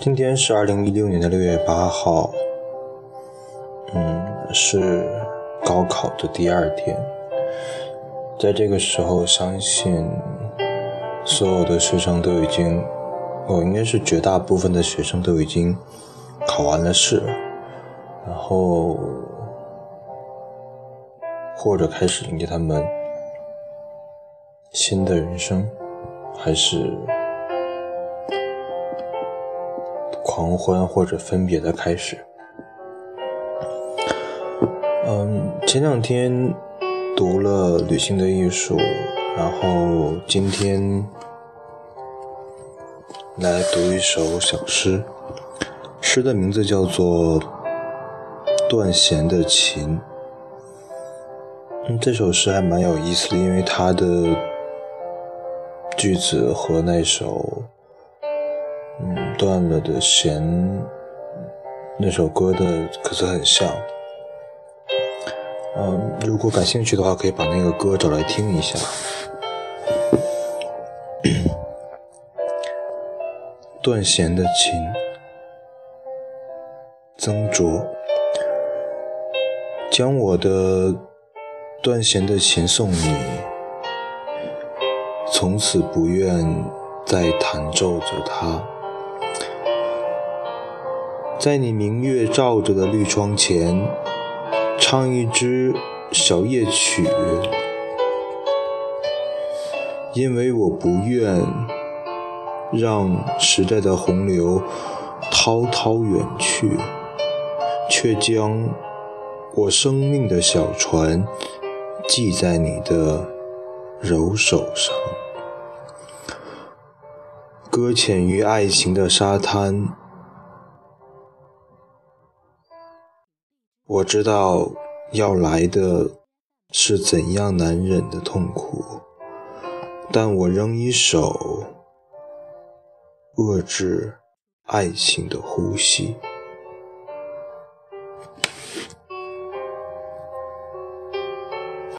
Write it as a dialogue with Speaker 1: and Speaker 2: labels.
Speaker 1: 今天是二零一六年的六月八号，嗯，是高考的第二天。在这个时候，相信所有的学生都已经，哦，应该是绝大部分的学生都已经考完了试，然后或者开始迎接他们新的人生，还是。狂欢或者分别的开始。嗯，前两天读了《旅行的艺术》，然后今天来读一首小诗，诗的名字叫做《断弦的琴》。嗯，这首诗还蛮有意思的，因为它的句子和那首。嗯，断了的弦，那首歌的歌词很像。嗯，如果感兴趣的话，可以把那个歌找来听一下。断弦的琴，曾卓，将我的断弦的琴送你，从此不愿再弹奏着它。在你明月照着的绿窗前，唱一支小夜曲，因为我不愿让时代的洪流滔滔远去，却将我生命的小船系在你的柔手上，搁浅于爱情的沙滩。我知道要来的是怎样难忍的痛苦，但我仍一手遏制爱情的呼吸。